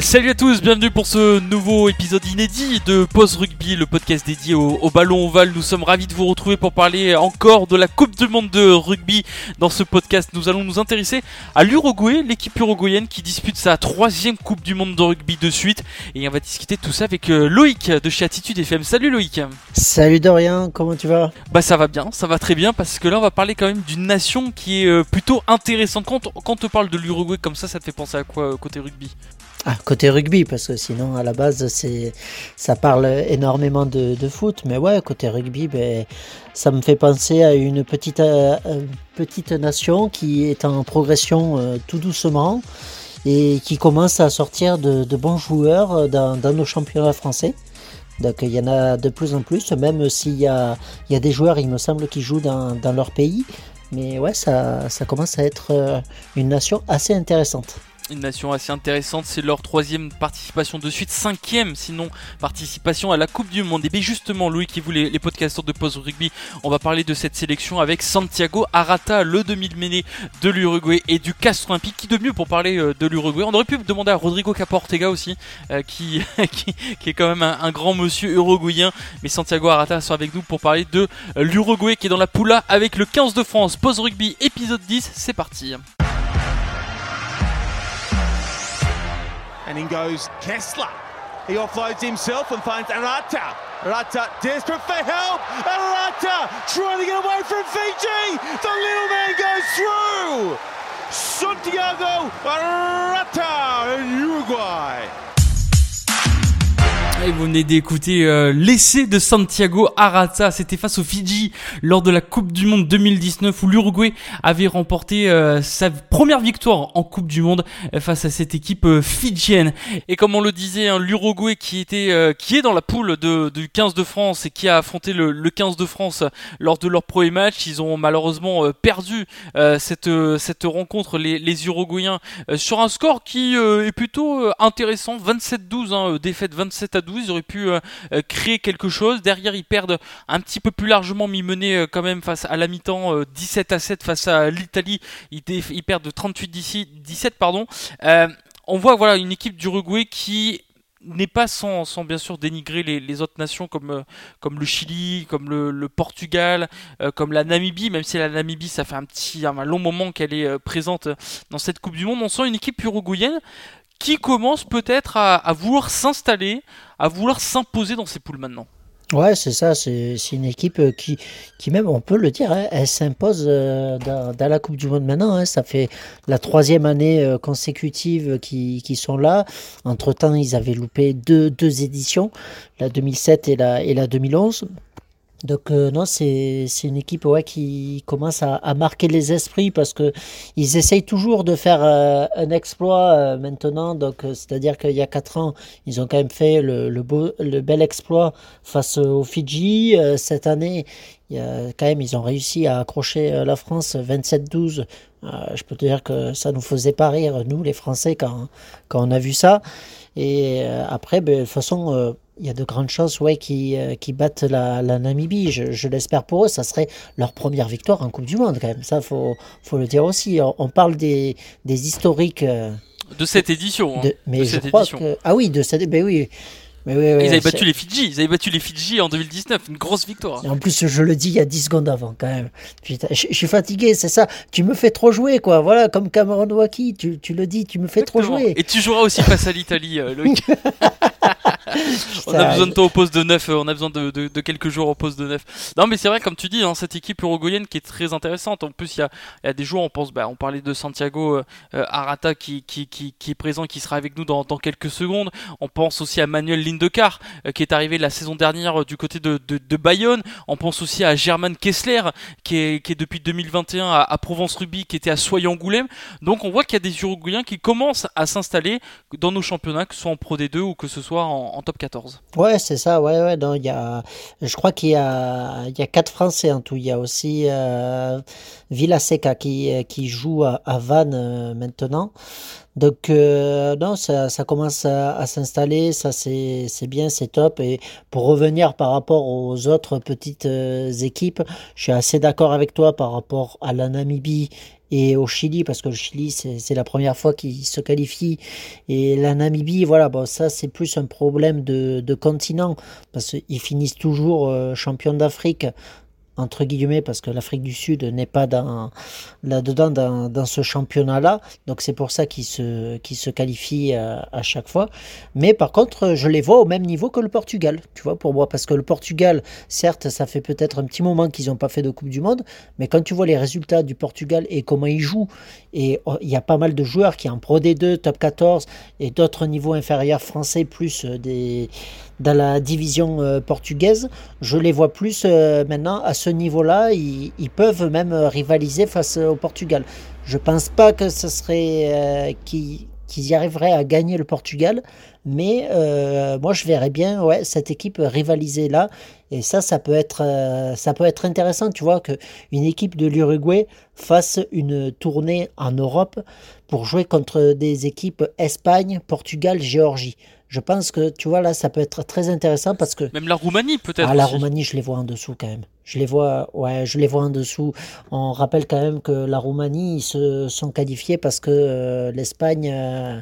Salut à tous, bienvenue pour ce nouveau épisode inédit de Pause Rugby, le podcast dédié au, au ballon ovale. Nous sommes ravis de vous retrouver pour parler encore de la Coupe du Monde de rugby. Dans ce podcast, nous allons nous intéresser à l'Uruguay, l'équipe uruguayenne qui dispute sa troisième Coupe du Monde de rugby de suite. Et on va discuter tout ça avec euh, Loïc de chez Attitude FM. Salut Loïc Salut Dorian, comment tu vas? Bah ça va bien, ça va très bien parce que là on va parler quand même d'une nation qui est euh, plutôt intéressante. Quand, quand on te parle de l'Uruguay comme ça, ça te fait penser à quoi euh, côté rugby? Ah, côté rugby, parce que sinon à la base c'est ça parle énormément de, de foot, mais ouais, côté rugby, ben, ça me fait penser à une petite, euh, petite nation qui est en progression euh, tout doucement et qui commence à sortir de, de bons joueurs euh, dans, dans nos championnats français. Donc il y en a de plus en plus, même s'il y a, il y a des joueurs, il me semble, qui jouent dans, dans leur pays. Mais ouais, ça, ça commence à être euh, une nation assez intéressante. Une nation assez intéressante. C'est leur troisième participation de suite, cinquième sinon participation à la Coupe du Monde. Et bien justement, Louis qui vous les, podcasteurs de Pause Rugby, on va parler de cette sélection avec Santiago Arata, le demi-mêlée de l'Uruguay et du Castre Olympique. Qui de mieux pour parler euh, de l'Uruguay? On aurait pu demander à Rodrigo Caportega aussi, euh, qui, qui, est quand même un, un grand monsieur uruguayen. Mais Santiago Arata sera avec nous pour parler de euh, l'Uruguay qui est dans la poula avec le 15 de France. Pause Rugby épisode 10, c'est parti. And in goes Kessler. He offloads himself and finds Arata. Arata desperate for help. Arata trying to get away from Fiji. The little man goes through. Santiago Arata, in Uruguay. Et vous venez d'écouter euh, l'essai de Santiago Arata, c'était face aux Fidji lors de la Coupe du Monde 2019 où l'Uruguay avait remporté euh, sa première victoire en Coupe du Monde euh, face à cette équipe euh, fidjienne. Et comme on le disait, hein, l'Uruguay qui était euh, qui est dans la poule de, du 15 de France et qui a affronté le, le 15 de France lors de leur premier match, ils ont malheureusement euh, perdu cette cette rencontre les, les Uruguayens sur un score qui est plutôt intéressant, 27-12, hein, défaite 27 à 12, ils auraient pu euh, euh, créer quelque chose. Derrière, ils perdent un petit peu plus largement, mais ils menaient euh, quand même face à la mi-temps euh, 17 à 7 face à l'Italie. Ils, ils perdent de 38 d'ici 17 pardon. On voit voilà une équipe d'Uruguay qui n'est pas sans, sans bien sûr dénigrer les, autres nations comme, comme le Chili, comme le, Portugal, comme la Namibie, même si la Namibie ça fait un petit un long moment qu'elle est présente dans cette Coupe du Monde, on sent une équipe uruguayenne qui commence peut-être à, vouloir s'installer, à vouloir s'imposer dans ces poules maintenant. Ouais, c'est ça, c'est une équipe euh, qui, qui même, on peut le dire, hein, elle s'impose euh, dans, la Coupe du Monde maintenant. hein. ça fait la troisième année euh, consécutive qui, qui sont là. Entre-temps, ils avaient loupé deux, éditions, la 2007 et la, et la 2011. Donc euh, non, c'est une équipe ouais, qui commence à, marquer les esprits parce que ils essayent toujours de faire euh, un exploit euh, maintenant. Donc euh, c'est-à-dire qu'il y a quatre ans, ils ont quand même fait le, beau, le bel exploit face aux Fidji. Cette année, quand même, ils ont réussi à accrocher la France 27-12. Euh, je peux te dire que ça nous faisait pas rire, nous les Français, quand, quand on a vu ça. Et après, ben, de toute façon, il y a de grandes chances ouais, qui, euh, qui battent la, la Namibie. Je, je l'espère pour eux. Ça serait leur première victoire en Coupe du Monde, quand même. Ça, faut, faut le dire aussi. On, on parle des, des historiques. euh, De cette édition. hein. de- mais de je cette crois édition. que. Ah oui, de cette. Ben oui. Mais oui, oui, Ils avaient battu les Fidji, ils avaient battu les Fidji en 2019, une grosse victoire. Et en plus, je le dis il y a 10 secondes avant, quand même. Putain, je, je suis fatigué, c'est ça. Tu me fais trop jouer, quoi. Voilà, comme Cameron Waki, tu, tu le dis, tu me fais trop jouer. Et tu joueras aussi face à l'Italie, euh, Loïc. on a besoin de toi au poste de 9, on a besoin de, de, de quelques jours au poste de 9. Non mais c'est vrai comme tu dis, hein, cette équipe uruguayenne qui est très intéressante. En plus il y a, y a, des joueurs, on pense, bah, on parlait de Santiago euh, Arata qui, qui, qui, qui, est présent, qui sera avec nous dans, dans, quelques secondes. On pense aussi à Manuel Lindecar euh, qui est arrivé la saison dernière euh, du côté de, Bayonne. On pense aussi à German Kessler qui est, qui est depuis 2021 à, à Provence Ruby, qui était à Soyons-Angoulême. Donc on voit qu'il y a des Uruguayens qui commencent à s'installer dans nos championnats, que ce soit en Pro D2 ou que ce soit en, en top 14. Ouais, c'est ça. Ouais, ouais. Y je crois qu'il y a, y quatre Français en tout. Il y a aussi euh, Villaseca qui, qui joue à, à Vannes euh, maintenant. Donc euh, non, ça, ça, commence à, s'installer, ça c'est bien, c'est top. Et pour revenir par rapport aux autres petites équipes, je suis assez d'accord avec toi par rapport à la Namibie et au Chili, parce que le Chili, c'est la première fois qu'il se qualifie. Et la Namibie, voilà, bon, ça, c'est plus un problème de, de continent, parce qu'ils finissent toujours euh, champions d'Afrique entre guillemets, parce que l'Afrique du Sud n'est pas dans, là-dedans dans, ce championnat-là. Donc c'est pour ça qu'ils se, qualifient à, à, chaque fois. Mais par contre, je les vois au même niveau que le Portugal, tu vois, pour moi. Parce que le Portugal, certes, ça fait peut-être un petit moment qu'ils n'ont pas fait de Coupe du Monde, mais quand tu vois les résultats du Portugal et comment ils jouent, et il y a pas mal de joueurs qui en Pro D2, Top 14 et d'autres niveaux inférieurs français, plus des dans la division euh, portugaise, je les vois plus euh, maintenant à ce niveau-là. Ils, peuvent même rivaliser face au Portugal. Je pense pas que ce serait euh, qu'ils qu y arriveraient à gagner le Portugal, mais moi je verrais bien ouais, cette équipe rivaliser là. Et ça, ça peut être, ça peut être intéressant, tu vois, qu'une équipe de l'Uruguay fasse une tournée en Europe pour jouer contre des équipes Espagne, Portugal, Géorgie je pense que tu vois là ça peut être très intéressant parce que même la Roumanie peut-être ah la Roumanie je les vois en dessous quand même. Je les vois ouais je les vois en dessous. On rappelle quand même que la Roumanie ils se sont qualifiés parce que euh, l'Espagne euh,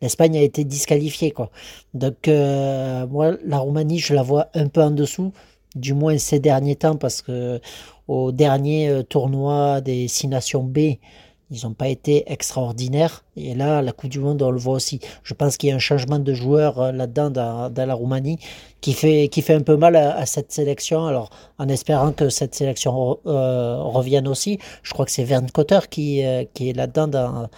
l'Espagne a été disqualifiée quoi. Donc euh, moi la Roumanie je la vois un peu en dessous du moins ces derniers temps parce que au dernier tournoi des six nations B ils n'ont pas été extraordinaires. Et là, la Coupe du Monde, on le voit aussi. Je pense qu'il y a un changement de joueur là-dedans dans, la Roumanie qui fait, qui fait un peu mal à, à, cette sélection. Alors, en espérant que cette sélection euh, revienne aussi, je crois que c'est Verne Cotter qui, euh, qui est là-dedans dans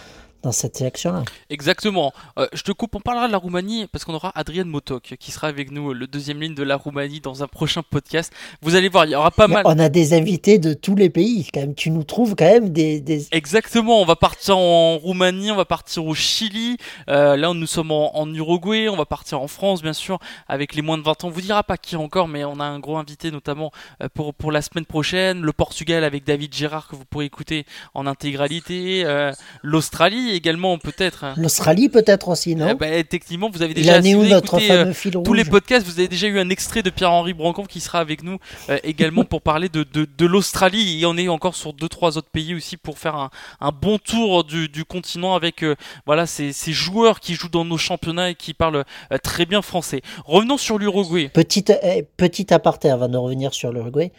dans cette sélection-là. Exactement. Euh, je te coupe, on parlera de la Roumanie parce qu'on aura Adrien Motok qui sera avec nous, le deuxième ligne de la Roumanie, dans un prochain podcast. Vous allez voir, il y aura pas mal. On a des invités de tous les pays, quand même. Tu nous trouves quand même des. des... Exactement. On va partir en Roumanie, on va partir au Chili. Euh, là, nous sommes en, en, Uruguay. On va partir en France, bien sûr, avec les moins de 20 ans. On vous dira pas qui encore, mais on a un gros invité, notamment euh, pour, pour la semaine prochaine. Le Portugal avec David Gérard que vous pourrez écouter en intégralité. Euh, L'Australie également peut-être. hein. L'Australie peut-être aussi, non Eh ben, Techniquement, vous avez déjà notre écoutez, euh, fameux fil tous les podcasts, vous avez déjà eu un extrait de Pierre-Henri Brancon qui sera avec nous euh, également pour parler de, de, de l'Australie et on est encore sur deux trois autres pays aussi pour faire un, un bon tour du, du continent avec euh, voilà ces, ces joueurs qui jouent dans nos championnats et qui parlent euh, très bien français. Revenons sur l'Uruguay. Petite, eh, petit aparté avant de revenir sur l'Uruguay.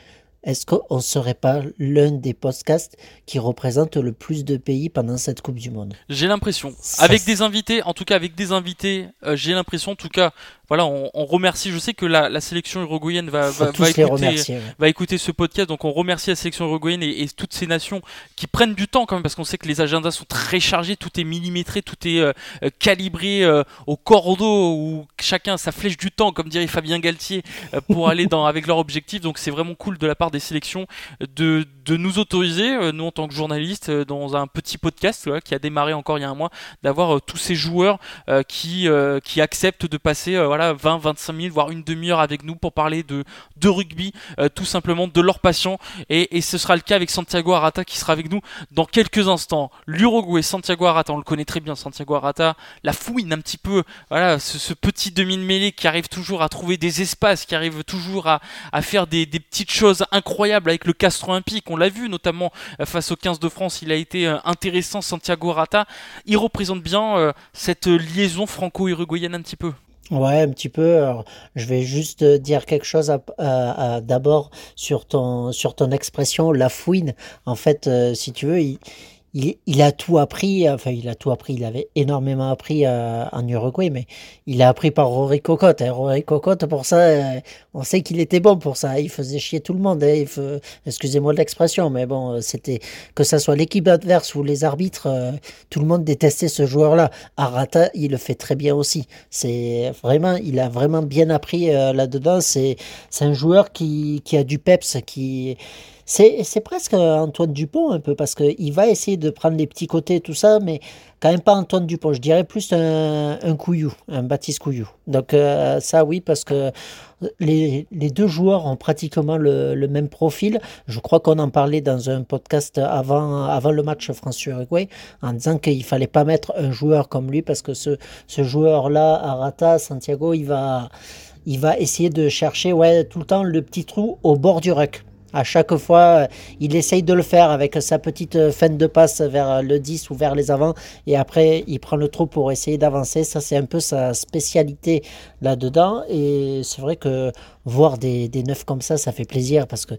Est-ce qu'on ne serait pas l'un des podcasts qui représente le plus de pays pendant cette Coupe du Monde? J'ai l'impression. Avec des invités, en tout cas avec des invités, euh, j'ai l'impression, en tout cas, voilà, on, on remercie. Je sais que la, la sélection uruguayenne va, écouter, remercier. ouais. va écouter ce podcast. Donc on remercie la sélection uruguayenne et, et toutes ces nations qui prennent du temps quand même parce qu'on sait que les agendas sont très chargés, tout est millimétré, tout est euh, euh, calibré euh, au cordeau où chacun sa flèche du temps, comme dirait Fabien Galtier, pour aller dans avec leur objectif. Donc c'est vraiment cool de la part des sélections de, de nous autoriser, euh, nous en tant que journalistes, euh, dans un petit podcast qui a démarré encore il y a un mois, d'avoir euh, tous ces joueurs qui, qui acceptent de passer voilà 20, 25 minutes, voire une demi-heure avec nous pour parler de, de rugby, tout simplement de leur passion. Et, et ce sera le cas avec Santiago Arata qui sera avec nous dans quelques instants. L'Uruguay, Santiago Arata, on le connaît très bien, Santiago Arata, la fouine un petit peu, voilà, ce, petit demi de mêlée qui arrive toujours à trouver des espaces, qui arrive toujours à, à faire des, des petites choses incroyables avec le Castro Olympique. On l'a vu notamment euh, face au 15 de France, il a été euh, intéressant, Santiago Arata. Il représente bien euh, cette liaison franco-uruguayenne un petit peu. Ouais, un petit peu. Je vais juste dire quelque chose d'abord sur ton, sur ton expression, la fouine. En fait, si tu veux, il, a tout appris, enfin il a tout appris, il avait énormément appris euh, en Uruguay, mais il a appris par Rory Cocotte. Hein. Rory Cocotte, pour ça, euh, on sait qu'il était bon pour ça. Il faisait chier tout le monde. Hein. Excusez-moi de l'expression, mais bon, c'était que ça soit l'équipe adverse ou les arbitres, euh, tout le monde détestait ce joueur-là. Arata, il le fait très bien aussi. C'est vraiment, il a vraiment bien appris là-dedans. C'est un joueur qui, qui a du peps, qui c'est presque Antoine Dupont un peu, parce qu'il va essayer de prendre les petits côtés, tout ça, mais quand même pas Antoine Dupont. Je dirais plus un, un Couillou, un Baptiste Couillou. Donc euh, ça, oui, parce que les, les, deux joueurs ont pratiquement le, même profil. Je crois qu'on en parlait dans un podcast avant, avant le match France-Uruguay, en disant qu'il fallait pas mettre un joueur comme lui, parce que ce, ce joueur-là, Arata, Santiago, il va, il va essayer de chercher ouais, tout le temps le petit trou au bord du ruck. À chaque fois, il essaye de le faire avec sa petite fin de passe vers le 10 ou vers les avants. Et après, il prend le trou pour essayer d'avancer. Ça, c'est un peu sa spécialité là-dedans. Et c'est vrai que voir des, neufs comme ça, ça fait plaisir parce que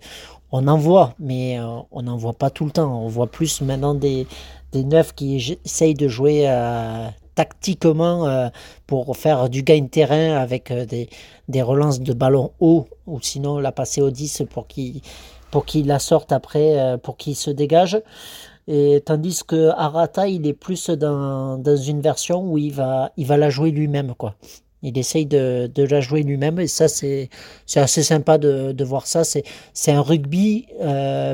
on en voit, mais euh, on n'en voit pas tout le temps. On voit plus maintenant des, des neufs qui essayent de jouer à tactiquement euh, pour faire du gain de terrain avec euh, des, des, relances de ballon haut ou sinon la passer au 10 pour qu'il pour qu'il la sorte après, euh, pour qu'il se dégage. Et tandis que Arata, il est plus dans, dans une version où il va, il va la jouer lui-même. quoi. Il essaye de, de la jouer lui-même et ça, c'est assez sympa de, de voir ça. C'est un rugby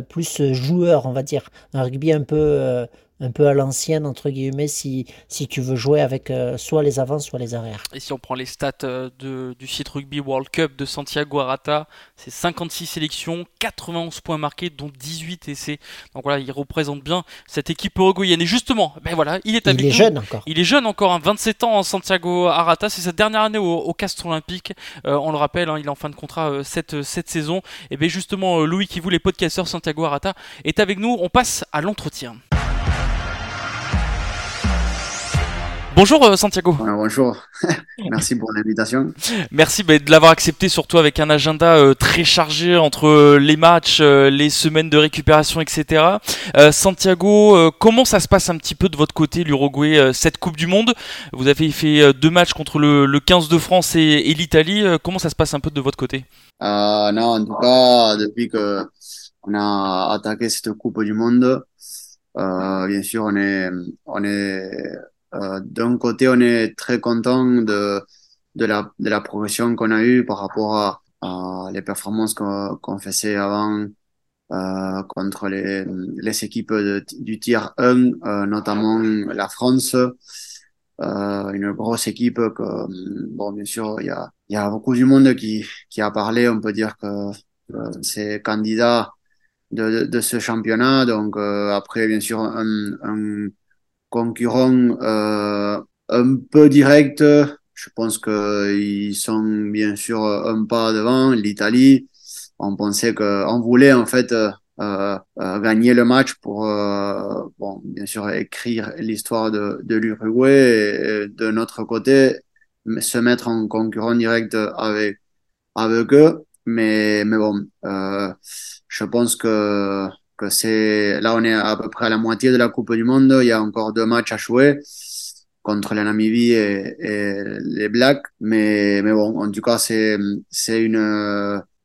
plus joueur, on va dire. Un rugby un peu un peu à l'ancienne, entre guillemets, si, si tu veux jouer avec euh, soit les avants, soit les arrières. Et si on prend les stats euh, de, du site Rugby World Cup de Santiago Arata, c'est 56 sélections, 91 points marqués, dont 18 essais. Donc voilà, il représente bien cette équipe uruguayenne. Et justement, ben voilà, il est avec Il est jeune encore. Il est jeune encore, 27 hein, ans en Santiago Arata. C'est sa dernière année au, au Castre Olympique. Euh, on le rappelle, hein, il est en fin de contrat cette, cette saison. Et bien justement, Louis qui vous, les podcasteurs Santiago Arata, est avec nous. On passe à l'entretien. Bonjour euh, Santiago. bonjour, merci pour l'invitation. Merci bah, de l'avoir accepté, surtout avec un agenda euh, très chargé entre euh, les matchs, les semaines de récupération, etc. Santiago, comment ça se passe un petit peu de votre côté, l'Uruguay, cette Coupe du Monde? Vous avez fait deux matchs contre le, 15 de France et, l'Italie. comment ça se passe un peu de votre côté? Non, en tout cas, depuis que on a attaqué cette Coupe du Monde, bien sûr, on est, on est euh, d'un côté, on est très content de, de, la, de la progression qu'on a eue par rapport à, à les performances qu'on faisait avant euh, contre les, les équipes du tier 1, euh, notamment la France. Euh, une grosse équipe que, bon, bien sûr, il y a, y a beaucoup du monde qui, qui a parlé. On peut dire que c'est candidat de, de, de, ce championnat. Donc, euh, après, bien sûr, un, un, concurrents euh, un peu directs. Je pense qu'ils sont bien sûr un pas devant l'Italie. On pensait qu'on voulait en fait euh, euh, gagner le match pour, euh, bon, bien sûr, écrire l'histoire de, de l'Uruguay et, de notre côté, se mettre en concurrent direct avec, avec eux. Mais, mais bon, euh, je pense que que c'est là on est à peu près à la moitié de la Coupe du Monde. Il y a encore deux matchs à jouer contre la Namibie et, et les Blacks. Mais, mais bon, en tout cas, c'est, c'est une,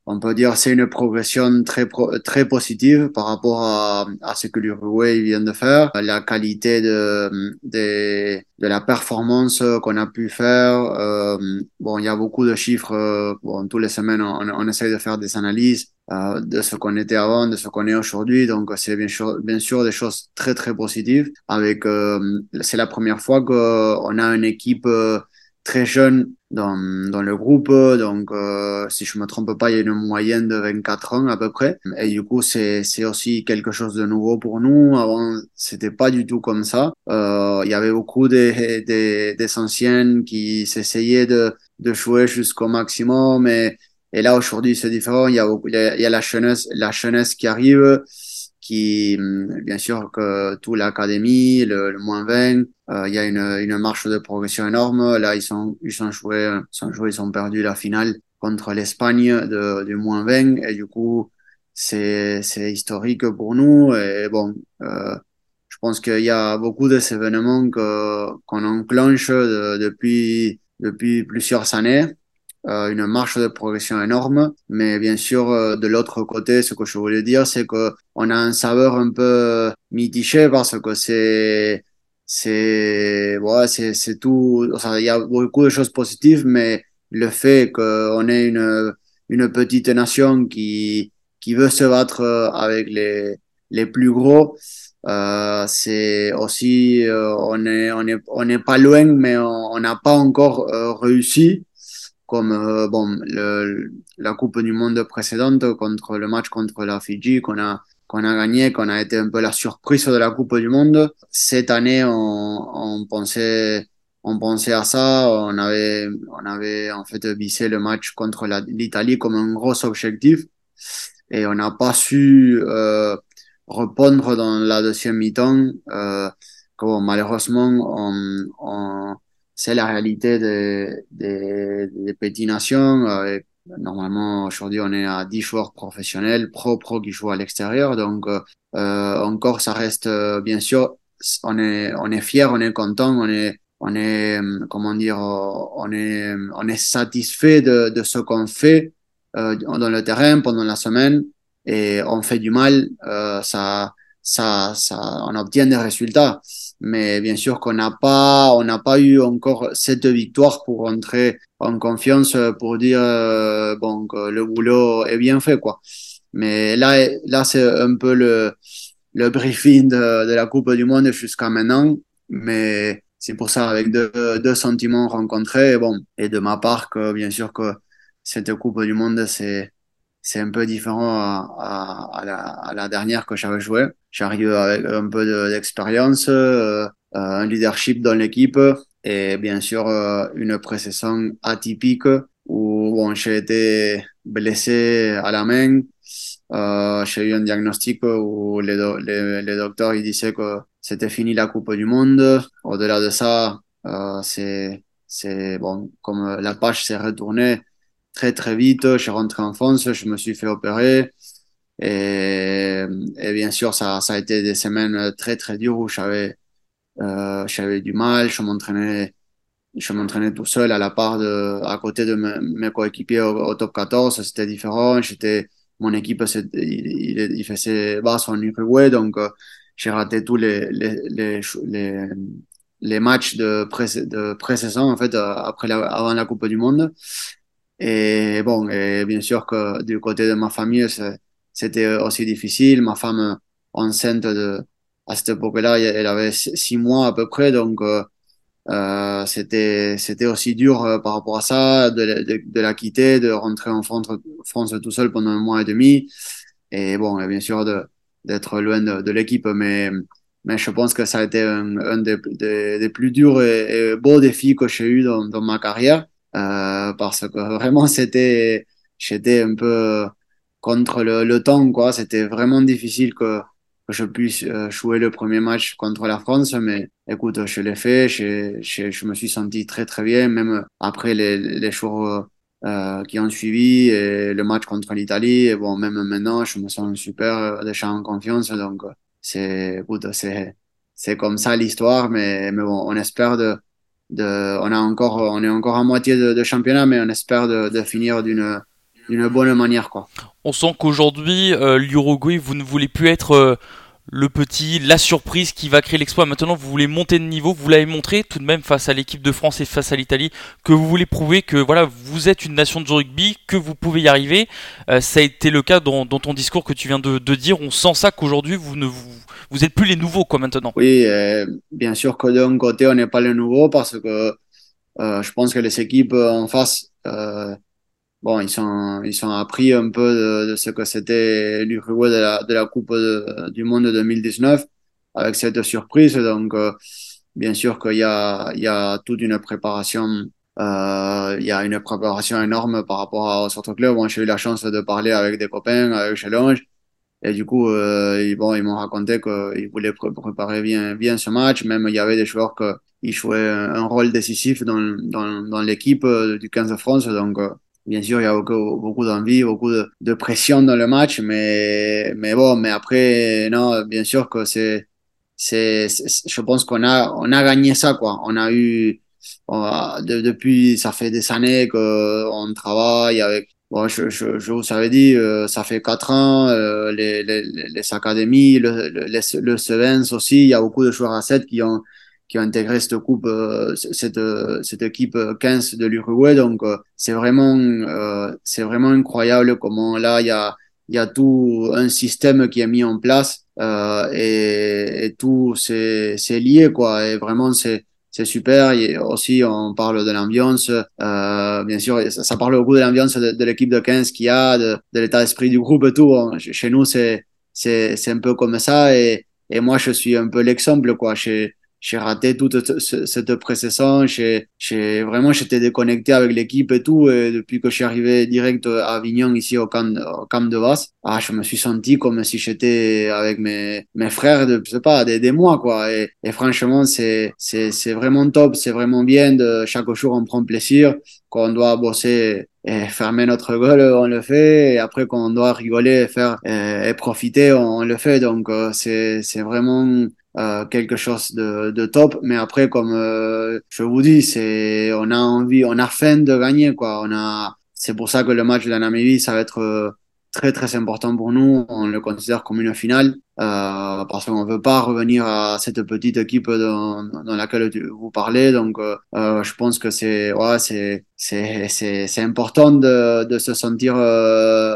on peut dire c'est une progression très très positive par rapport à, à ce que l'Uruguay vient de faire. La qualité de de, de la performance qu'on a pu faire euh, bon il y a beaucoup de chiffres euh, bon toutes les semaines on, on essaie de faire des analyses euh, de ce qu'on était avant de ce qu'on est aujourd'hui. Donc c'est bien sûr bien sûr des choses très très positives. Avec euh, c'est la première fois qu'on a une équipe euh, très jeune dans, dans le groupe. Donc, euh, si je me trompe pas, il y a une moyenne de 24 ans à peu près. Et du coup, c'est, c'est aussi quelque chose de nouveau pour nous. Avant, c'était pas du tout comme ça. Euh, il y avait beaucoup des, des, des anciennes qui s'essayaient de, de jouer jusqu'au maximum. Et, et là, aujourd'hui, c'est différent. Il y a, il y a, la jeunesse, la jeunesse qui arrive qui, hum, bien sûr, que toute l'académie, le, moins 20, euh, il y a une, une marche de progression énorme. Là, ils sont, ils sont joués, sont joués, ils ont perdu la finale contre l'Espagne de, du moins 20 et du coup, c'est, c'est historique pour nous et bon, euh, je pense qu'il y a beaucoup de événements que, qu'on enclenche de- depuis, depuis plusieurs années. Euh, une marche de progression énorme. Mais bien sûr, euh, de l'autre côté, ce que je voulais dire, c'est que on a un saveur un peu mitigé parce que c'est, c'est, ouais, c'est, c'est tout. Il y a beaucoup de choses positives, mais le fait qu'on est une, une petite nation qui, qui veut se battre euh, avec les, les plus gros, euh, c'est aussi, euh, on est, on est, on n'est pas loin, mais on n'a pas encore euh, réussi comme euh, bon le, la Coupe du Monde précédente contre le match contre la Fidji qu'on a qu'on a gagné, qu'on a été un peu la surprise de la Coupe du Monde. Cette année, on, on pensait on pensait à ça, on avait on avait en fait visé le match contre l'Italie comme un gros objectif et on n'a pas su euh, répondre dans la deuxième mi-temps. Euh, bon, malheureusement, on, on, c'est la réalité des, des petites nations. Euh, normalement, aujourd'hui, on est à 10 joueurs professionnels, pro-pro qui jouent à l'extérieur. Donc, euh, euh, encore, ça reste, euh, bien sûr, on est, on est fier, on est content, on est, on est, euh, comment dire, on est, on est satisfait de, de ce qu'on fait euh, dans le terrain pendant la semaine et on fait du mal, euh, ça, ça, ça, on obtient des résultats. Mais bien sûr qu'on n'a pas, on n'a pas eu encore cette victoire pour rentrer en confiance, pour dire euh, bon que le boulot est bien fait quoi. Mais là, là c'est un peu le le briefing de, de la Coupe du Monde jusqu'à maintenant. Mais c'est pour ça avec deux, deux sentiments rencontrés. Bon, et de ma part bien sûr que cette Coupe du Monde c'est c'est un peu différent à, la, dernière que j'avais joué. J'arrive avec un peu de- d'expérience, euh, un leadership dans l'équipe et bien sûr euh, une pré-saison atypique où bon, j'ai été blessé à la main. Euh, j'ai eu un diagnostic où les, do- les, les docteurs disaient que c'était fini la Coupe du Monde. Au-delà de ça, euh, c'est bon comme la page s'est retournée très très vite. Je suis rentré en France, je me suis fait opérer. Et, et bien sûr, ça, ça a été des semaines très très dures où j'avais euh, j'avais du mal. Je m'entraînais je m'entraînais tout seul à la part de à côté de mes, coéquipiers au, top 14. C'était différent. J'étais mon équipe il, il, faisait basse en Uruguay, donc euh, j'ai raté tous les les, les les matchs de pré de pré-saison en fait euh, après avant la Coupe du Monde. Et bon, et bien sûr que du côté de ma famille, c'était aussi difficile. Ma femme enceinte de, à cette époque-là, elle avait six mois à peu près, donc euh, euh, c'était aussi dur euh, par rapport à ça, de, de, la quitter, de rentrer en France, France tout seul pendant un mois et demi, et bon, et bien sûr d'être loin de, de l'équipe, mais mais je pense que ça a été un, des, des, plus durs et, beaux défis que j'ai eu dans, ma carrière parce que vraiment c'était j'étais un peu contre le, temps quoi. C'était vraiment difficile que, que je puisse euh, jouer le premier match contre la France mais écoute je l'ai fait. Je, je, je me suis senti très très bien même après les, les jours euh, qui ont suivi et le match contre l'Italie. Et bon même maintenant je me sens super euh, déjà en confiance. Donc c'est écoute c'est c'est comme ça l'histoire. Mais mais bon on espère de de, on a encore, on est encore à moitié de, championnat, mais on espère de, finir d'une, d'une bonne manière, quoi. On sent qu'aujourd'hui, euh, l'Uruguay, vous ne voulez plus être euh, le petit, la surprise qui va créer l'exploit. Maintenant, vous voulez monter de niveau. Vous l'avez montré tout de même face à l'équipe de France et face à l'Italie que vous voulez prouver que voilà, vous êtes une nation de rugby, que vous pouvez y arriver. Euh, ça a été le cas dans, dans ton discours que tu viens de, de dire. On sent ça qu'aujourd'hui, vous ne vous, vous êtes plus les nouveaux, quoi, maintenant. Oui, euh, bien sûr que d'un côté, on n'est pas les nouveaux parce que euh, je pense que les équipes en face, euh, bon, ils sont, ils sont appris un peu de, de ce que c'était l'Uruguay de la, de la Coupe du Monde 2019 avec cette surprise. Donc, euh, bien sûr qu'il y a, il y a toute une préparation, euh, il y a une préparation énorme par rapport aux autres clubs. Moi, j'ai eu la chance de parler avec des copains, avec Challenge. Et du coup, euh, ils, bon, ils m'ont raconté qu'ils voulaient pré- préparer bien, bien ce match. Même il y avait des joueurs qui jouaient un, un rôle décisif dans, dans, dans l'équipe euh, du 15 de France. Donc, euh, bien sûr, il y a beaucoup, d'envie, beaucoup de, de pression dans le match. Mais, mais bon, mais après, non, bien sûr que c'est, c'est, je pense qu'on a, on a gagné ça, quoi. On a eu, on a- de- depuis, ça fait des années que on travaille avec. Bon, je, je, je vous avais dit, euh, ça fait quatre ans, euh, les, les, les académies, le, le, le Sevens aussi, il y a beaucoup de joueurs à 7 qui ont, qui ont intégré cette coupe, euh, cette, cette équipe 15 de l'Uruguay. Donc, euh, c'est vraiment, euh, c'est vraiment incroyable comment là, il y a, il y a tout un système qui est mis en place euh, et, et tout c'est c'est lié quoi. Et vraiment c'est c'est super. Et aussi on parle de l'ambiance euh, bien sûr ça, parle beaucoup de l'ambiance de, de l'équipe de 15 qu'il y a de, de l'état d'esprit du groupe et tout. Chez nous c'est c'est c'est un peu comme ça. Et et moi je suis un peu l'exemple quoi. Chez j'ai raté toute ce- cette pré-saison. J'ai, j'ai vraiment, j'étais déconnecté avec l'équipe et tout. Et depuis que je suis arrivé direct à Avignon, ici au camp, au camp de base, ah, je me suis senti comme si j'étais avec mes, mes frères de, je sais pas, des, des mois, quoi. Et, et franchement, c'est, vraiment top. C'est vraiment bien de, chaque jour, on prend plaisir. Quand on doit bosser et fermer notre gueule, on le fait. Et après, quand on doit rigoler, faire et, et profiter, on, le fait. Donc, euh, c'est vraiment, euh, quelque chose de, de top. Mais après, comme euh, je vous dis, c'est on a envie, on a faim de gagner quoi. On a, c'est pour ça que le match de la Namibie, ça va être euh, très très important pour nous. On le considère comme une finale euh, parce qu'on veut pas revenir à cette petite équipe dans, dans laquelle vous parlez. Donc, euh, euh, je pense que c'est ouais, important de de se sentir euh,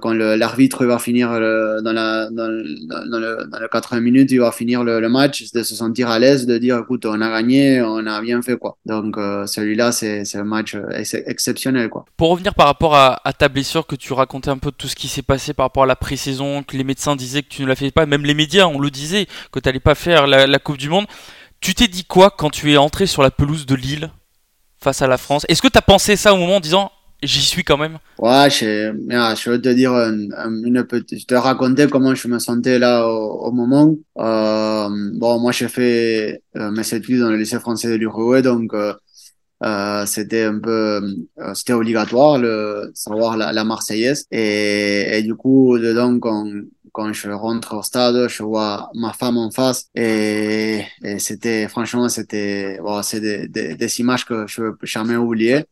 quand l'arbitre va finir dans la dans, le- dans le dans le 80 minutes, il va finir le, match, de se sentir à l'aise, de dire écoute, on a gagné, on a bien fait quoi. Donc celui-là, c'est un match ex- exceptionnel quoi. Pour revenir par rapport à, ta blessure, que tu racontais un peu tout ce qui s'est passé par rapport à la pré-saison, que les médecins disaient que tu ne la fais même les médias, on le disait, que tu n'allais pas faire la, Coupe du Monde. Tu t'es dit quoi quand tu es entré sur la pelouse de Lille face à la France? Est-ce que tu as pensé ça au moment en disant j'y suis quand même? Ouais, je, je vais te dire une, petite, je te raconter comment je me sentais là au, moment. Euh, bon, moi, j'ai fait euh, mes études dans le lycée français de l'Uruguay, donc euh, c'était un peu, c'était obligatoire le savoir la, la Marseillaise. Et, et du coup, dedans, quand quand je rentre au stade, je vois ma femme en face et, et c'était, franchement, c'était, bon, c'est des, des, des images que je peux jamais oublier.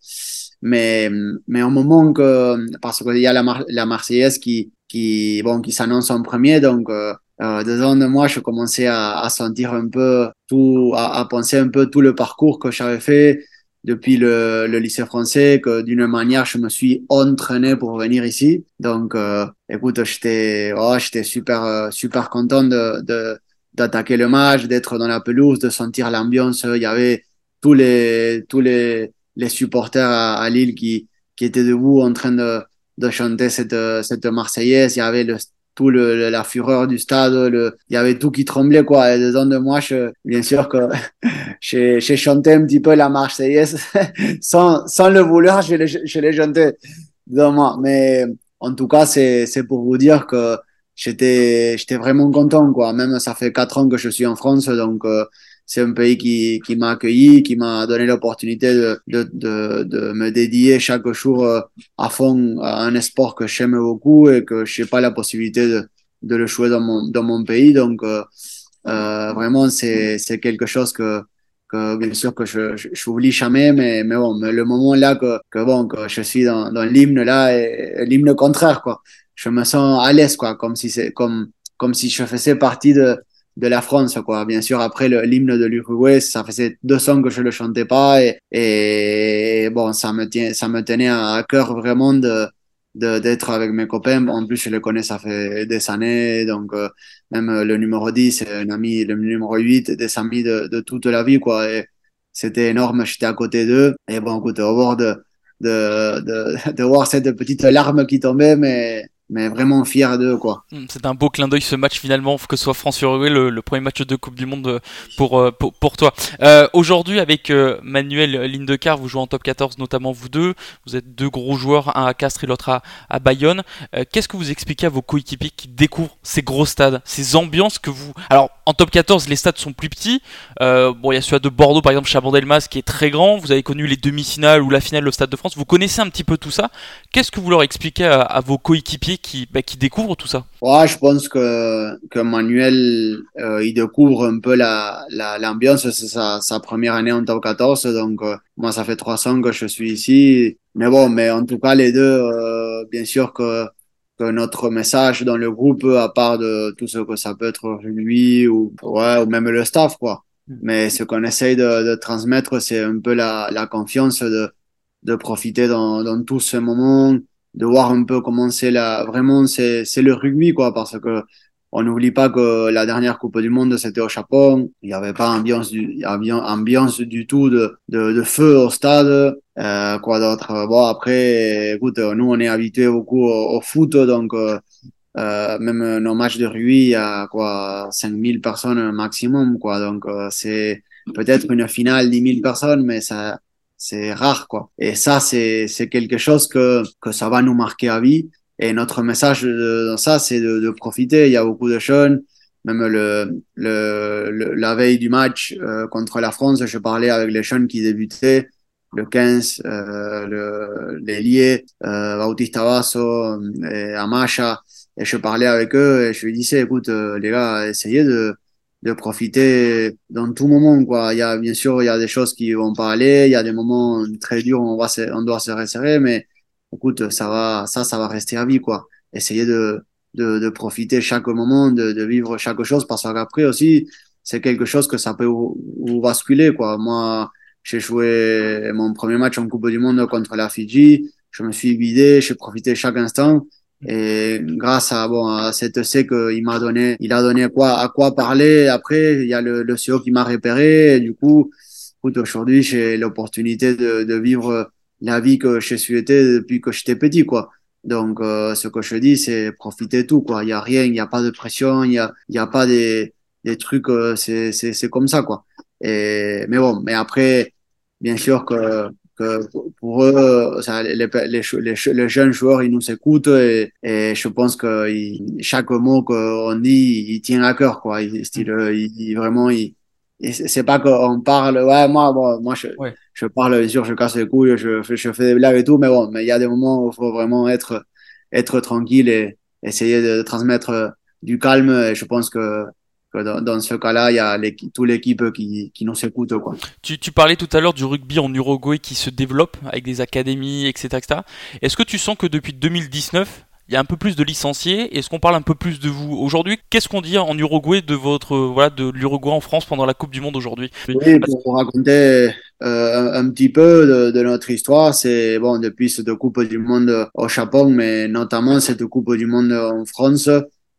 Mais, mais au moment que, parce qu'il y a la, la Marseillaise qui, qui, bon, qui s'annonce en premier, donc, euh, euh, dedans de moi, je commençais à, à sentir un peu tout, à, à penser un peu tout le parcours que j'avais fait depuis le, lycée français, que d'une manière, je me suis entraîné pour venir ici. Donc, euh, écoute, j'étais, oh, j'étais super, euh, super content de, de, d'attaquer le match, d'être dans la pelouse, de sentir l'ambiance. Il y avait tous les, tous les, les supporters à, à Lille qui, qui étaient debout en train de, de chanter cette, cette Marseillaise. Il y avait le, le, la fureur du stade, le, il y avait tout qui tremblait, quoi. Et dedans de moi, je, bien sûr que j'ai, chanté un petit peu la Marseillaise sans, sans le vouloir, je l'ai, chanté dedans moi. Mais en tout cas, c'est, c'est pour vous dire que j'étais, j'étais vraiment content, quoi. Même ça fait quatre ans que je suis en France, donc, euh, c'est un pays qui, qui m'a accueilli, qui m'a donné l'opportunité de, de, de, de, me dédier chaque jour euh, à fond à un sport que j'aime beaucoup et que je n'ai pas la possibilité de, de le jouer dans mon, dans mon pays. Donc, euh, euh, vraiment, c'est, quelque chose que, que bien sûr que je, je, j'oublie jamais, mais, mais bon, mais le moment là que, que bon, que je suis dans, dans l'hymne là, l'hymne contraire, quoi. Je me sens à l'aise, quoi, comme si c'est, comme, comme si je faisais partie de, de la France, quoi. Bien sûr, après l'hymne de l'Uruguay, ça faisait deux ans que je le chantais pas et, et bon, ça me tient, ça me tenait à cœur vraiment de, d'être avec mes copains. En plus, je les connais, ça fait des années. Donc, euh, même le numéro 10, c'est un ami, le numéro 8, des amis de, de toute la vie, quoi. C'était énorme. J'étais à côté d'eux. Et bon, écoute, au bord de, de, de, de voir cette petite larme qui tombait, mais, mais vraiment fier d'eux quoi. C'est un beau clin d'œil ce match finalement, que ce soit France-Uruguay, le, le, premier match de Coupe du Monde pour, pour, pour toi. Euh, Aujourd'hui avec euh, Manuel Lindecar, vous jouez en top 14 notamment vous deux, vous êtes deux gros joueurs, un à Castres et l'autre à, à Bayonne. Euh, Qu'est-ce que vous expliquez à vos coéquipiers qui découvrent ces gros stades, ces ambiances que vous... Alors en top 14 les stades sont plus petits, euh, bon il y a celui de Bordeaux par exemple, Chabandelmas qui est très grand, vous avez connu les demi-finales ou la finale au Stade de France, vous connaissez un petit peu tout ça. Qu'est-ce que vous leur expliquez à vos coéquipiers qui, bah, qui découvrent tout ça Ouais, je pense que, que Manuel, euh, il découvre un peu la, la, l'ambiance. C'est sa, sa première année en top 14. Donc, euh, moi, ça fait trois ans que je suis ici. Mais bon, mais en tout cas, les deux, euh, bien sûr que, que notre message dans le groupe, à part de tout ce que ça peut être lui ou, ouais, ou même le staff, quoi. Mais ce qu'on essaye de, de transmettre, c'est un peu la, la confiance de, de profiter dans, dans tous ces moments, de voir un peu comment c'est la, vraiment, c'est, c'est le rugby, quoi, parce que on n'oublie pas que la dernière Coupe du Monde, c'était au Japon. Il n'y avait pas ambiance du, ambiance du tout de, de, de feu au stade. Euh, quoi d'autre? Bon, après, écoute, nous, on est habitués beaucoup au, au foot, donc, euh, euh, même nos matchs de rugby, il y a quoi, 5000 personnes maximum, quoi. Donc, euh, c'est peut-être une finale 10 000 personnes, mais ça, c'est rare, quoi. Et ça, c'est, c'est quelque chose que, que ça va nous marquer à vie. Et notre message dans ça, c'est de, de, profiter. Il y a beaucoup de jeunes. Même le, le, le la veille du match euh, contre la France, je parlais avec les jeunes qui débutaient, le 15, euh, le l'ailier, euh, Bautista Basso, et Amacha, et je parlais avec eux et je lui disais, écoute, euh, les gars, essayez de, de profiter dans tout moment, quoi. Il y a, bien sûr, il y a des choses qui vont pas aller, il y a des moments très durs, on va se, on doit se resserrer, mais écoute, ça va, ça, ça va rester à vie, quoi. Essayer de, de, de profiter chaque moment, de, de vivre chaque chose, parce qu'après aussi, c'est quelque chose que ça peut vous basculer, quoi. Moi, j'ai joué mon premier match en Coupe du Monde contre la Fidji, je me suis vidé, j'ai profité chaque instant, et grâce à, bon, à cet essai qu'il m'a donné, il a donné quoi, à quoi parler. Après, il y a le, le CEO qui m'a repéré, du coup, aujourd'hui, j'ai l'opportunité de, de vivre la vie que je été depuis que j'étais petit, quoi. Donc, euh, ce que je dis, c'est profiter tout, quoi. Il y a rien, il n'y a pas de pression, il y a, il y a pas des, des trucs, euh, c'est, c'est, c'est comme ça, quoi. Et, mais bon, mais après, bien sûr que, que pour eux, les, les, les, les, jeunes joueurs, ils nous écoutent et, et je pense que ils, chaque mot qu'on dit, il tient à cœur, quoi. Il, style, il, vraiment, il, c'est pas qu'on parle, ouais, moi, bon, moi, je, ouais. je parle, bien sûr, je casse les couilles, je, je fais des blagues et tout, mais bon, mais il y a des moments où il faut vraiment être, être tranquille et essayer de transmettre du calme. Et je pense que dans, dans ce cas-là, il y a toute l'équipe qui, qui nous écoute, quoi. Tu, tu parlais tout à l'heure du rugby en Uruguay qui se développe avec des académies, etc., etc. Est-ce que tu sens que depuis 2019, il y a un peu plus de licenciés. Est-ce qu'on parle un peu plus de vous aujourd'hui? Qu'est-ce qu'on dit en Uruguay de votre voilà de l'Uruguay en France pendant la Coupe du Monde aujourd'hui? Oui, pour vous raconter euh, un, petit peu de, de notre histoire, c'est bon depuis cette Coupe du Monde au Japon, mais notamment cette Coupe du Monde en France,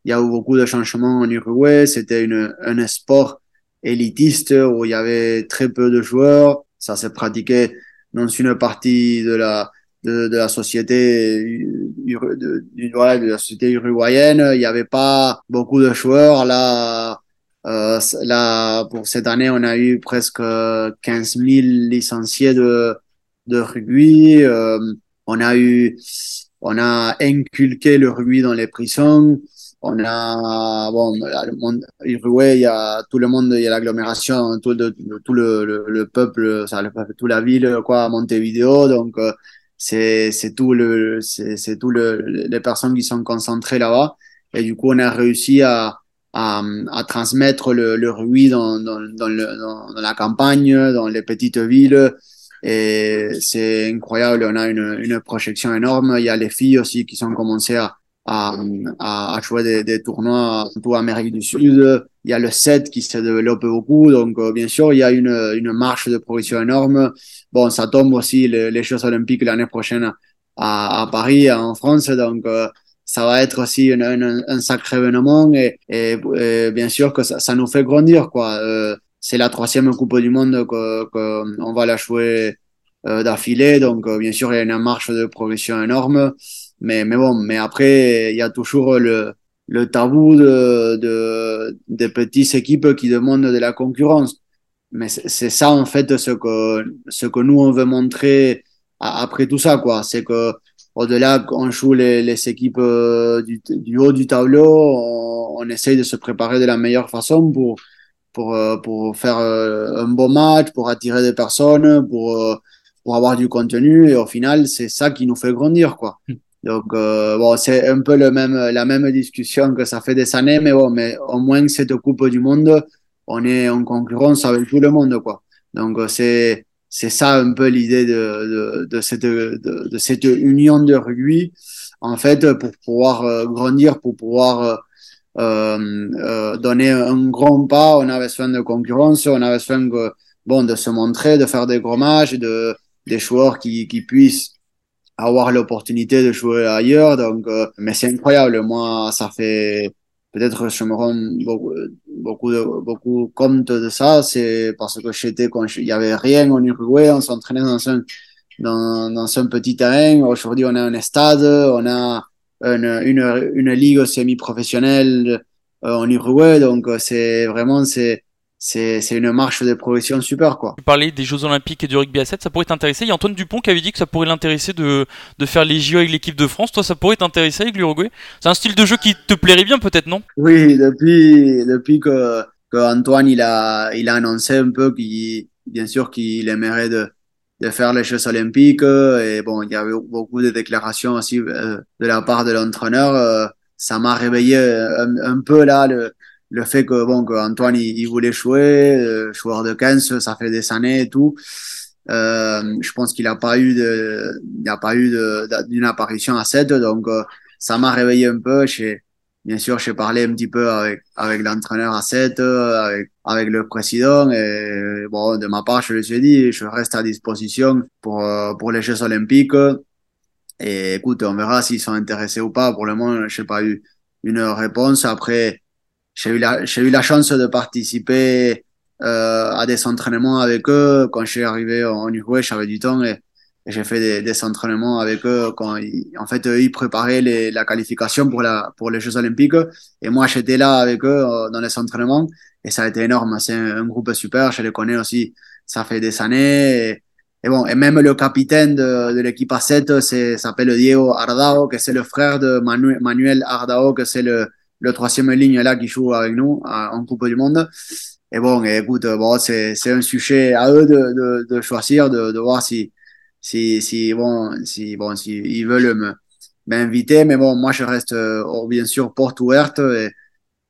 il y a eu beaucoup de changements en Uruguay. C'était une un sport élitiste où il y avait très peu de joueurs. Ça s'est pratiqué dans une partie de la de, de la société de, de, de, la société uruguayenne. Il n'y avait pas beaucoup de joueurs. Là, euh, là, pour cette année, on a eu presque 15 000 licenciés de, de rugby. Euh, on a eu, on a inculqué le rugby dans les prisons. On a, bon, le il y a tout le monde, il y a l'agglomération, tout, de, tout le, le, le peuple, ça, le toute la ville, quoi, Montevideo. Donc, euh, c'est tout le c'est tout le les personnes qui sont concentrées là-bas. Et du coup on a réussi à à, transmettre le, le rugby dans dans dans, le, dans, dans la campagne dans les petites villes. Et c'est incroyable. On a une une projection énorme. Il y a les filles aussi qui sont commencées à à, à, jouer des, des tournois en Amérique du Sud. Il y a le set qui se développe beaucoup. Donc, euh, bien sûr, il y a une, une marche de progression énorme. Bon, ça tombe aussi les, les Jeux Olympiques l'année prochaine à, à Paris, en France. Donc, euh, ça va être aussi une, une, un sacré événement et, et, et, bien sûr que ça, ça nous fait grandir, quoi. Euh, c'est la troisième Coupe du Monde que, que on va la jouer euh, d'affilée. Donc, euh, bien sûr, il y a une marche de progression énorme. Mais, mais bon, mais après, il y a toujours le, le tabou de, de, des petites équipes qui demandent de la concurrence. Mais c'est ça, en fait, ce que, ce que nous, on veut montrer après tout ça, quoi. C'est que, au-delà qu'on joue les, les équipes du, du, haut du tableau, on, on, essaye de se préparer de la meilleure façon pour, pour, pour faire un bon match, pour attirer des personnes, pour, pour avoir du contenu. Et au final, c'est ça qui nous fait grandir, quoi. Donc, euh, bon, c'est un peu le même, la même discussion que ça fait des années, mais bon, mais au moins cette Coupe du Monde, on est en concurrence avec tout le monde, quoi. Donc, euh, c'est, c'est ça un peu l'idée de, de, de, cette, de, de, cette union de rugby, en fait, pour pouvoir euh, grandir, pour pouvoir euh, euh, donner un grand pas. On avait besoin de concurrence, on avait besoin de, bon, de se montrer, de faire des gros matchs, de, des joueurs qui, qui puissent avoir l'opportunité de jouer ailleurs. Donc, euh, mais c'est incroyable. Moi, ça fait peut-être je me rends beaucoup, beaucoup, beaucoup compte de ça. C'est parce que j'étais quand il y avait rien en Uruguay, on s'entraînait dans un dans, dans un petit terrain. Aujourd'hui, on a un stade, on a une, une, une ligue semi-professionnelle en Uruguay. Donc, c'est vraiment c'est c'est une marche de progression super quoi. Tu parlais des Jeux Olympiques et du rugby à 7, ça pourrait t'intéresser. Il y a Antoine Dupont qui avait dit que ça pourrait l'intéresser de, de faire les JO avec l'équipe de France. Toi, ça pourrait t'intéresser avec l'Uruguay? C'est un style de jeu qui te plairait bien peut-être, non? Oui, depuis, depuis que, que Antoine il a, il a annoncé un peu qu'il, bien sûr qu'il aimerait de, de faire les Jeux Olympiques. Et bon, il y avait beaucoup de déclarations aussi euh, de la part de l'entraîneur. Euh, ça m'a réveillé un, un, peu là le, le fait que bon que Antoine il, il voulait jouer, euh, joueur de 15, ça fait des années et tout. Euh, je pense qu'il a pas eu de, il a pas eu d'une apparition à 7, donc euh, ça m'a réveillé un peu. J'ai, bien sûr, j'ai parlé un petit peu avec avec l'entraîneur à 7, avec avec le président et bon de ma part je lui ai dit, je reste à disposition pour pour les Jeux Olympiques. Et écoute, on verra s'ils sont intéressés ou pas. Pour le moment, je n'ai pas eu une réponse. Après, j'ai eu la j'ai eu la chance de participer euh, à des entraînements avec eux. Quand suis arrivé en Uruguay j'avais du temps et, j'ai fait des, des, entraînements avec eux quand ils, en fait ils préparaient les, la qualification pour la pour les Jeux Olympiques. Et moi j'étais là avec eux euh, dans les entraînements et ça a été énorme. C'est un, groupe super. Je les connais aussi. Ça fait des années et, bon et même le capitaine de, de l'équipe A7 c'est s'appelle Diego Ardao que c'est le frère de Manu, Manuel Ardao que c'est le le troisième ligne là qui joue avec nous en Coupe du Monde. Et bon, écoute, bon, c'est, un sujet à eux de, de, choisir, de, de voir si, si, bon, si, bon, si ils veulent m'inviter. Mais bon, moi, je reste, euh, bien sûr, porte ouverte. Et,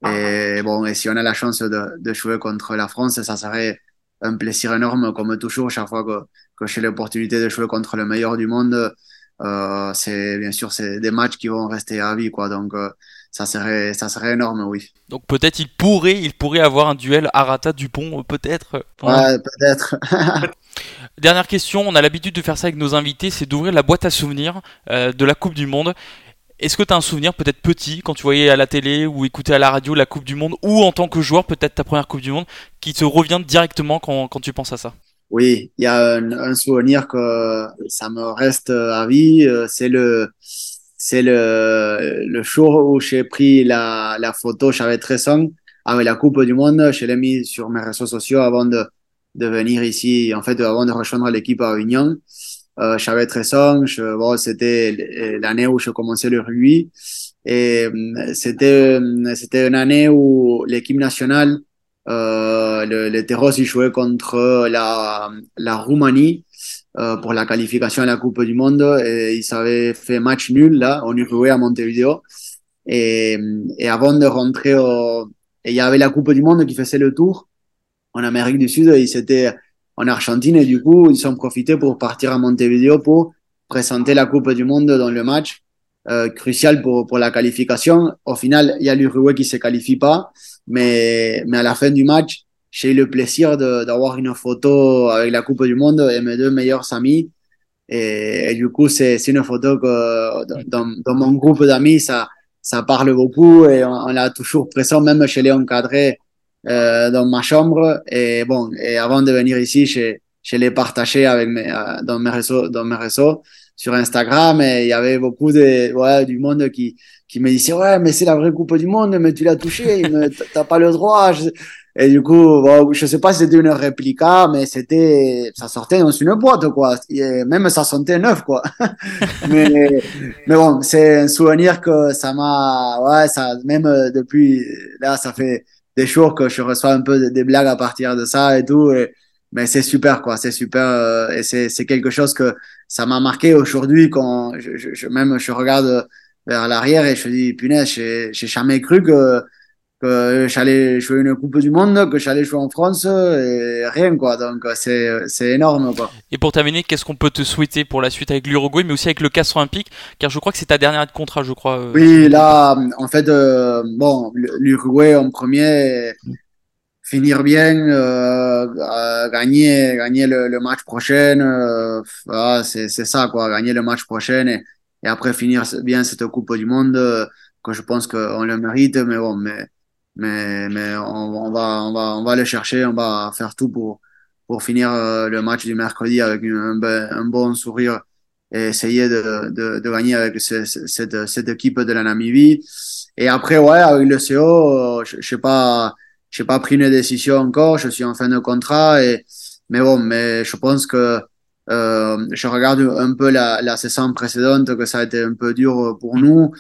et bon, et si on a la chance de, de jouer contre la France, ça serait un plaisir énorme, comme toujours, chaque fois que, que j'ai l'opportunité de jouer contre le meilleur du monde. Euh, c'est, bien sûr, c'est des matchs qui vont rester à vie, quoi. Donc, euh, ça serait, ça serait énorme, oui. Donc peut-être il pourrait, il pourrait avoir un duel Arata-Dupont, peut-être. Ouais, peut-être. Dernière question, on a l'habitude de faire ça avec nos invités, c'est d'ouvrir la boîte à souvenirs euh, de la Coupe du Monde. Est-ce que tu as un souvenir peut-être petit quand tu voyais à la télé ou écoutais à la radio la Coupe du Monde ou en tant que joueur peut-être ta première Coupe du Monde qui te revient directement quand, quand tu penses à ça? Oui, il y a un, un, souvenir que ça me reste à vie, euh, c'est le c'est le, le jour où j'ai pris la, la photo, j'avais 13 ans, avec la Coupe du Monde. Je l'ai mis sur mes réseaux sociaux avant de, de venir ici, en fait, avant de rejoindre l'équipe à Réunion. Euh, j'avais 13 ans, je, bon, c'était l'année où je commençais le rugby. Et euh, c'était, c'était une année où l'équipe nationale, euh, le, le Terros, il jouait contre la, la Roumanie. Euh, pour la qualification à la Coupe du Monde. Et ils avaient fait match nul là, en Uruguay à Montevideo. Et, et avant de rentrer au... Il y avait la Coupe du Monde qui faisait le tour en Amérique du Sud. Ils étaient en Argentine et du coup, ils ont profité pour partir à Montevideo pour présenter la Coupe du Monde dans le match euh, crucial pour, pour la qualification. Au final, il y a l'Uruguay qui se qualifie pas, mais, mais à la fin du match, j'ai eu le plaisir d'avoir une photo avec la Coupe du Monde et mes deux meilleurs amis. Et, du coup, c'est une photo que dans, dans mon groupe d'amis, ça, ça parle beaucoup et on, on l'a toujours présent, même chez les encadrés euh, dans ma chambre. Et bon, et avant de venir ici, je, je l'ai partagé avec mes, euh, dans mes réseaux, dans mes réseaux sur Instagram et il y avait beaucoup de, ouais, du monde qui, qui me disait, ouais, mais c'est la vraie Coupe du Monde, mais tu l'as touché, t'as pas le droit. Et du coup, bon, je sais pas si c'était une réplica, mais c'était, ça sortait dans une boîte, quoi. Et même ça sentait neuf, quoi. mais, mais bon, c'est un souvenir que ça m'a, ouais, ça, même euh, depuis, là, ça fait des jours que je reçois un peu des blagues à partir de ça et tout. Mais c'est super, quoi. C'est super. euh, et c'est, c'est quelque chose que ça m'a marqué aujourd'hui quand je, je, je- même je regarde vers l'arrière et je dis, punaise, j'ai, j'ai jamais cru que, que j'allais jouer une Coupe du Monde, que j'allais jouer en France et rien, quoi. Donc, c'est, c'est énorme, quoi. Et pour terminer, qu'est-ce qu'on peut te souhaiter pour la suite avec l'Uruguay, mais aussi avec le Castres Olympique, car je crois que c'est ta dernière de contrat, je crois. euh. Oui, là, en fait, euh, bon, l'Uruguay en premier, finir bien, euh, euh, gagner, gagner le, le match prochain, euh, voilà, c'est, c'est ça, quoi, gagner le match prochain et, et après finir bien cette Coupe du Monde, euh, que je pense qu'on le mérite, mais bon, mais, mais, mais on, va, on va, on va le chercher, on va faire tout pour, pour finir euh, le match du mercredi avec un, bon sourire et essayer de, de, de gagner avec ce- ce- cette, cette équipe de la Namibie. Et après, ouais, avec le CO, euh, je je pas, j'ai pas pris une décision encore, je suis en fin de contrat et, mais bon, mais je pense que, euh, je regarde un peu la, la saison précédente, que ça a été un peu dur pour nous,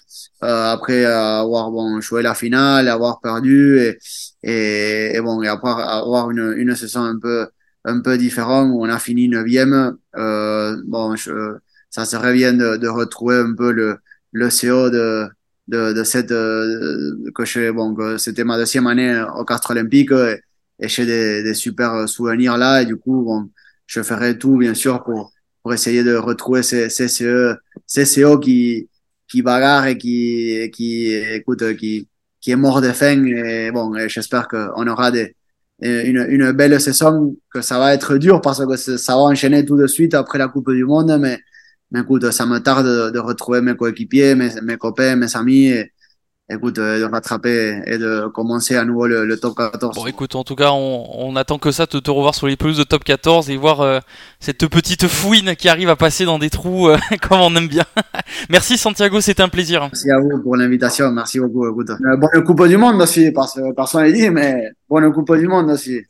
euh, après avoir bon, joué la finale, avoir perdu et, et, et bon, et après avoir une, une saison un peu, un peu différente où on a fini neuvième, euh, bon, je, ça serait bien de, de retrouver un peu le, le CO de, de, de cette, euh, que je, bon, que c'était ma deuxième année au Castre Olympique et, et j'ai des, des super souvenirs là et du coup, bon, je ferai tout, bien sûr, pour, pour essayer de retrouver ces, ces, CE, ces CO qui, qui bagarrent et qui, qui, écoute, qui, qui est mort de faim. Et bon, j'espère qu'on aura des, une, une belle saison, que ça va être dur parce que ça va enchaîner tout de suite après la Coupe du Monde, mais, mais écoute, ça me tarde de, retrouver mes coéquipiers, mes, mes copains, mes amis, écoute, de rattraper et de commencer à nouveau le, le top 14. Bon, écoute, en tout cas, on, on attend que ça, de te revoir sur les pelouses de top 14 et voir euh, cette petite fouine qui arrive à passer dans des trous euh, comme on aime bien. Merci Santiago, c'était un plaisir. Merci à vous pour l'invitation, merci beaucoup. Écoute. Euh, bonne Coupe du Monde aussi, parce que personne n'a dit, mais bonne Coupe du Monde aussi.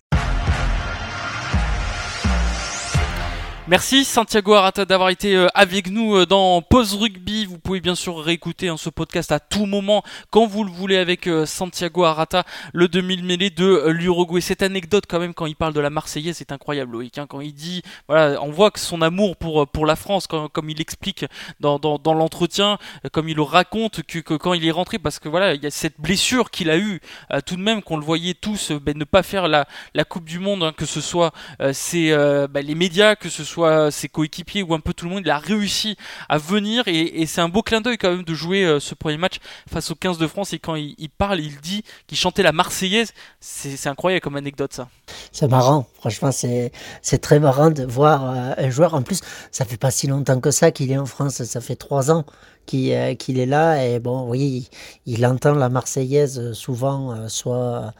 Merci Santiago Arata d'avoir été euh, avec nous euh, dans Pause Rugby. Vous pouvez bien sûr réécouter hein, ce podcast à tout moment quand vous le voulez avec euh, Santiago Arata, le 2000 mêlé de l'Uruguay. Cette anecdote quand même quand il parle de la Marseillaise, c'est incroyable Loïc. Hein, quand il dit, on voit que son amour pour, la France, comme il explique dans, l'entretien, comme il le raconte que, quand il est rentré, parce que voilà, il y a cette blessure qu'il a eue, tout de même qu'on le voyait tous ben, ne pas faire la, Coupe du Monde, hein, que ce soit ben, les médias, que ce soit ses coéquipiers ou un peu tout le monde, il a réussi à venir et, c'est un beau clin d'œil quand même de jouer euh, ce premier match face aux 15 de France. Et quand il, parle, il dit qu'il chantait la Marseillaise, c'est incroyable comme anecdote ça. C'est marrant, franchement c'est très marrant de voir euh, un joueur, en plus ça fait pas si longtemps que ça qu'il est en France, ça fait trois ans qu'il euh, est là. Et bon oui, il, il entend la Marseillaise souvent, soit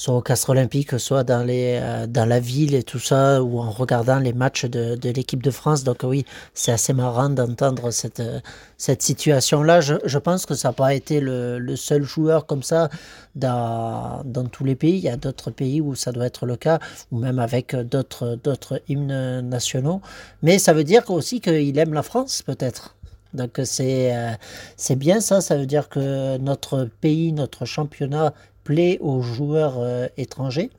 soit au Castre Olympique, soit euh, dans la ville et tout ça, ou en regardant les matchs de, l'équipe de France. Donc oui, c'est assez marrant d'entendre cette, cette situation-là. Je, pense que ça n'a pas été le, seul joueur comme ça dans, tous les pays. Il y a d'autres pays où ça doit être le cas, ou même avec d'autres hymnes nationaux. Mais ça veut dire aussi qu'il aime la France, peut-être. Donc c'est euh, bien ça, ça veut dire que notre pays, notre championnat aux joueurs euh, étrangers.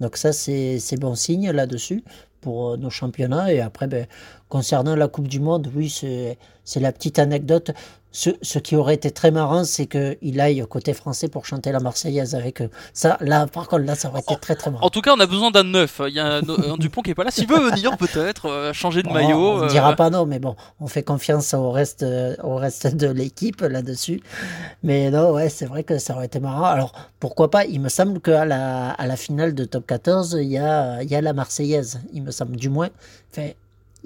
Donc ça, c'est bon signe là-dessus pour euh, nos championnats. Et après, ben, concernant la Coupe du Monde, oui, c'est la petite anecdote. Ce, ce, qui aurait été très marrant, c'est qu'il aille côté français pour chanter la Marseillaise avec eux. Ça, là, par contre, là, ça aurait été très très marrant. En tout cas, on a besoin d'un neuf. Il y a un, un, Dupont qui est pas là. S'il veut venir, peut-être euh, changer de bon, maillot. On ne dira euh... pas non, mais bon, on fait confiance au reste, euh, au reste de l'équipe là-dessus. Mais non, ouais, c'est vrai que ça aurait été marrant. Alors, pourquoi pas? Il me semble qu'à la, à la finale de Top 14, il y a, il y a la Marseillaise. Il me semble, du moins. Enfin,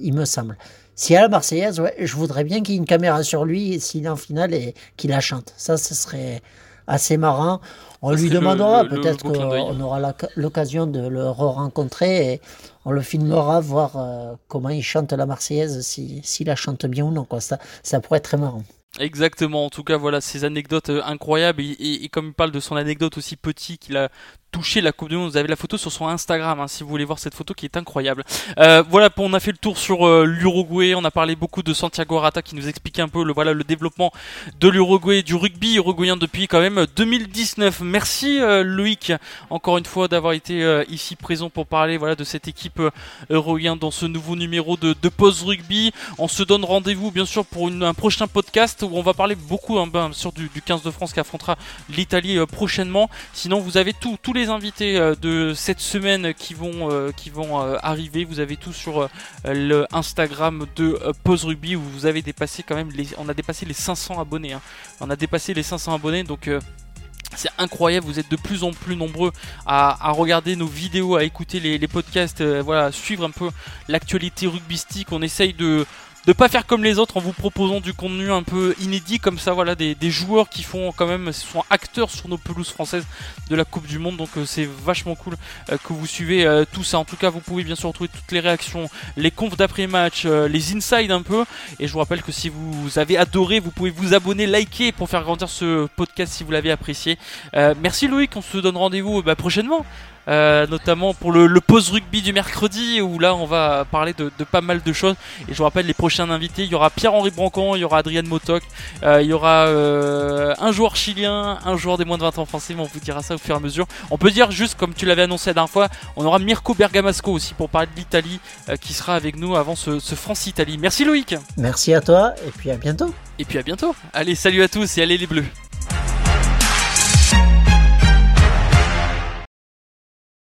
il me semble. S'il y a la Marseillaise, ouais, je voudrais bien qu'il y ait une caméra sur lui s'il est en finale et qu'il la chante. Ça, ce serait assez marrant. On lui demandera, peut-être qu'on aura l'occasion de le re-rencontrer et on le filmera, voir euh, comment il chante la Marseillaise, si- s'il la chante bien ou non. Quoi. Ça, ça pourrait être très marrant. Exactement, en tout cas voilà ces anecdotes euh, incroyables et, et- et comme il parle de son anecdote aussi petit qu'il a toucher la Coupe du Monde. Vous avez la photo sur son Instagram, hein, si vous voulez voir cette photo qui est incroyable. Euh, voilà, on a fait le tour sur euh, l'Uruguay. On a parlé beaucoup de Santiago Arata qui nous expliquait un peu le voilà le développement de l'Uruguay, du rugby uruguayen depuis quand même 2019. Merci euh, Loïc encore une fois d'avoir été euh, ici présent pour parler voilà de cette équipe uruguayenne dans ce nouveau numéro de, de Pause Rugby. On se donne rendez-vous bien sûr pour une, un prochain podcast où on va parler beaucoup hein, sûr du, du 15 de France qui affrontera l'Italie prochainement. Sinon vous avez tous les invités de cette semaine qui vont qui vont arriver. Vous avez tout sur le Instagram de Pause Rugby où vous avez dépassé quand même les, on a dépassé les 500 abonnés. Hein. On a dépassé les 500 abonnés donc euh, c'est incroyable, vous êtes de plus en plus nombreux à, regarder nos vidéos, à écouter les, podcasts, euh, voilà, suivre un peu l'actualité rugbystique. On essaye de, de pas faire comme les autres en vous proposant du contenu un peu inédit comme ça voilà des, joueurs qui font quand même sont acteurs sur nos pelouses françaises de la Coupe du Monde. Donc euh, c'est vachement cool euh, que vous suivez euh, tout ça. En tout cas vous pouvez bien sûr retrouver toutes les réactions les confs d'après match les insides un peu. Et je vous rappelle que si vous avez adoré vous pouvez vous abonner liker pour faire grandir ce podcast si vous l'avez apprécié. Merci Loïc on se donne rendez-vous bah, prochainement euh, notamment pour le, le pause rugby du mercredi où là on va parler de, pas mal de choses. Et je vous rappelle les prochains invités il y aura Pierre-Henri Brancon il y aura Adrien Motoc euh, il y aura euh, un joueur chilien un joueur des moins de 20 ans français mais on vous dira ça au fur et à mesure. On peut dire juste comme tu l'avais annoncé la dernière fois on aura Mirko Bergamasco aussi pour parler de l'Italie qui sera avec nous avant ce, ce France-Italie. Merci Loïc. Merci à toi et puis à bientôt. Et puis à bientôt. Allez salut à tous et allez les bleus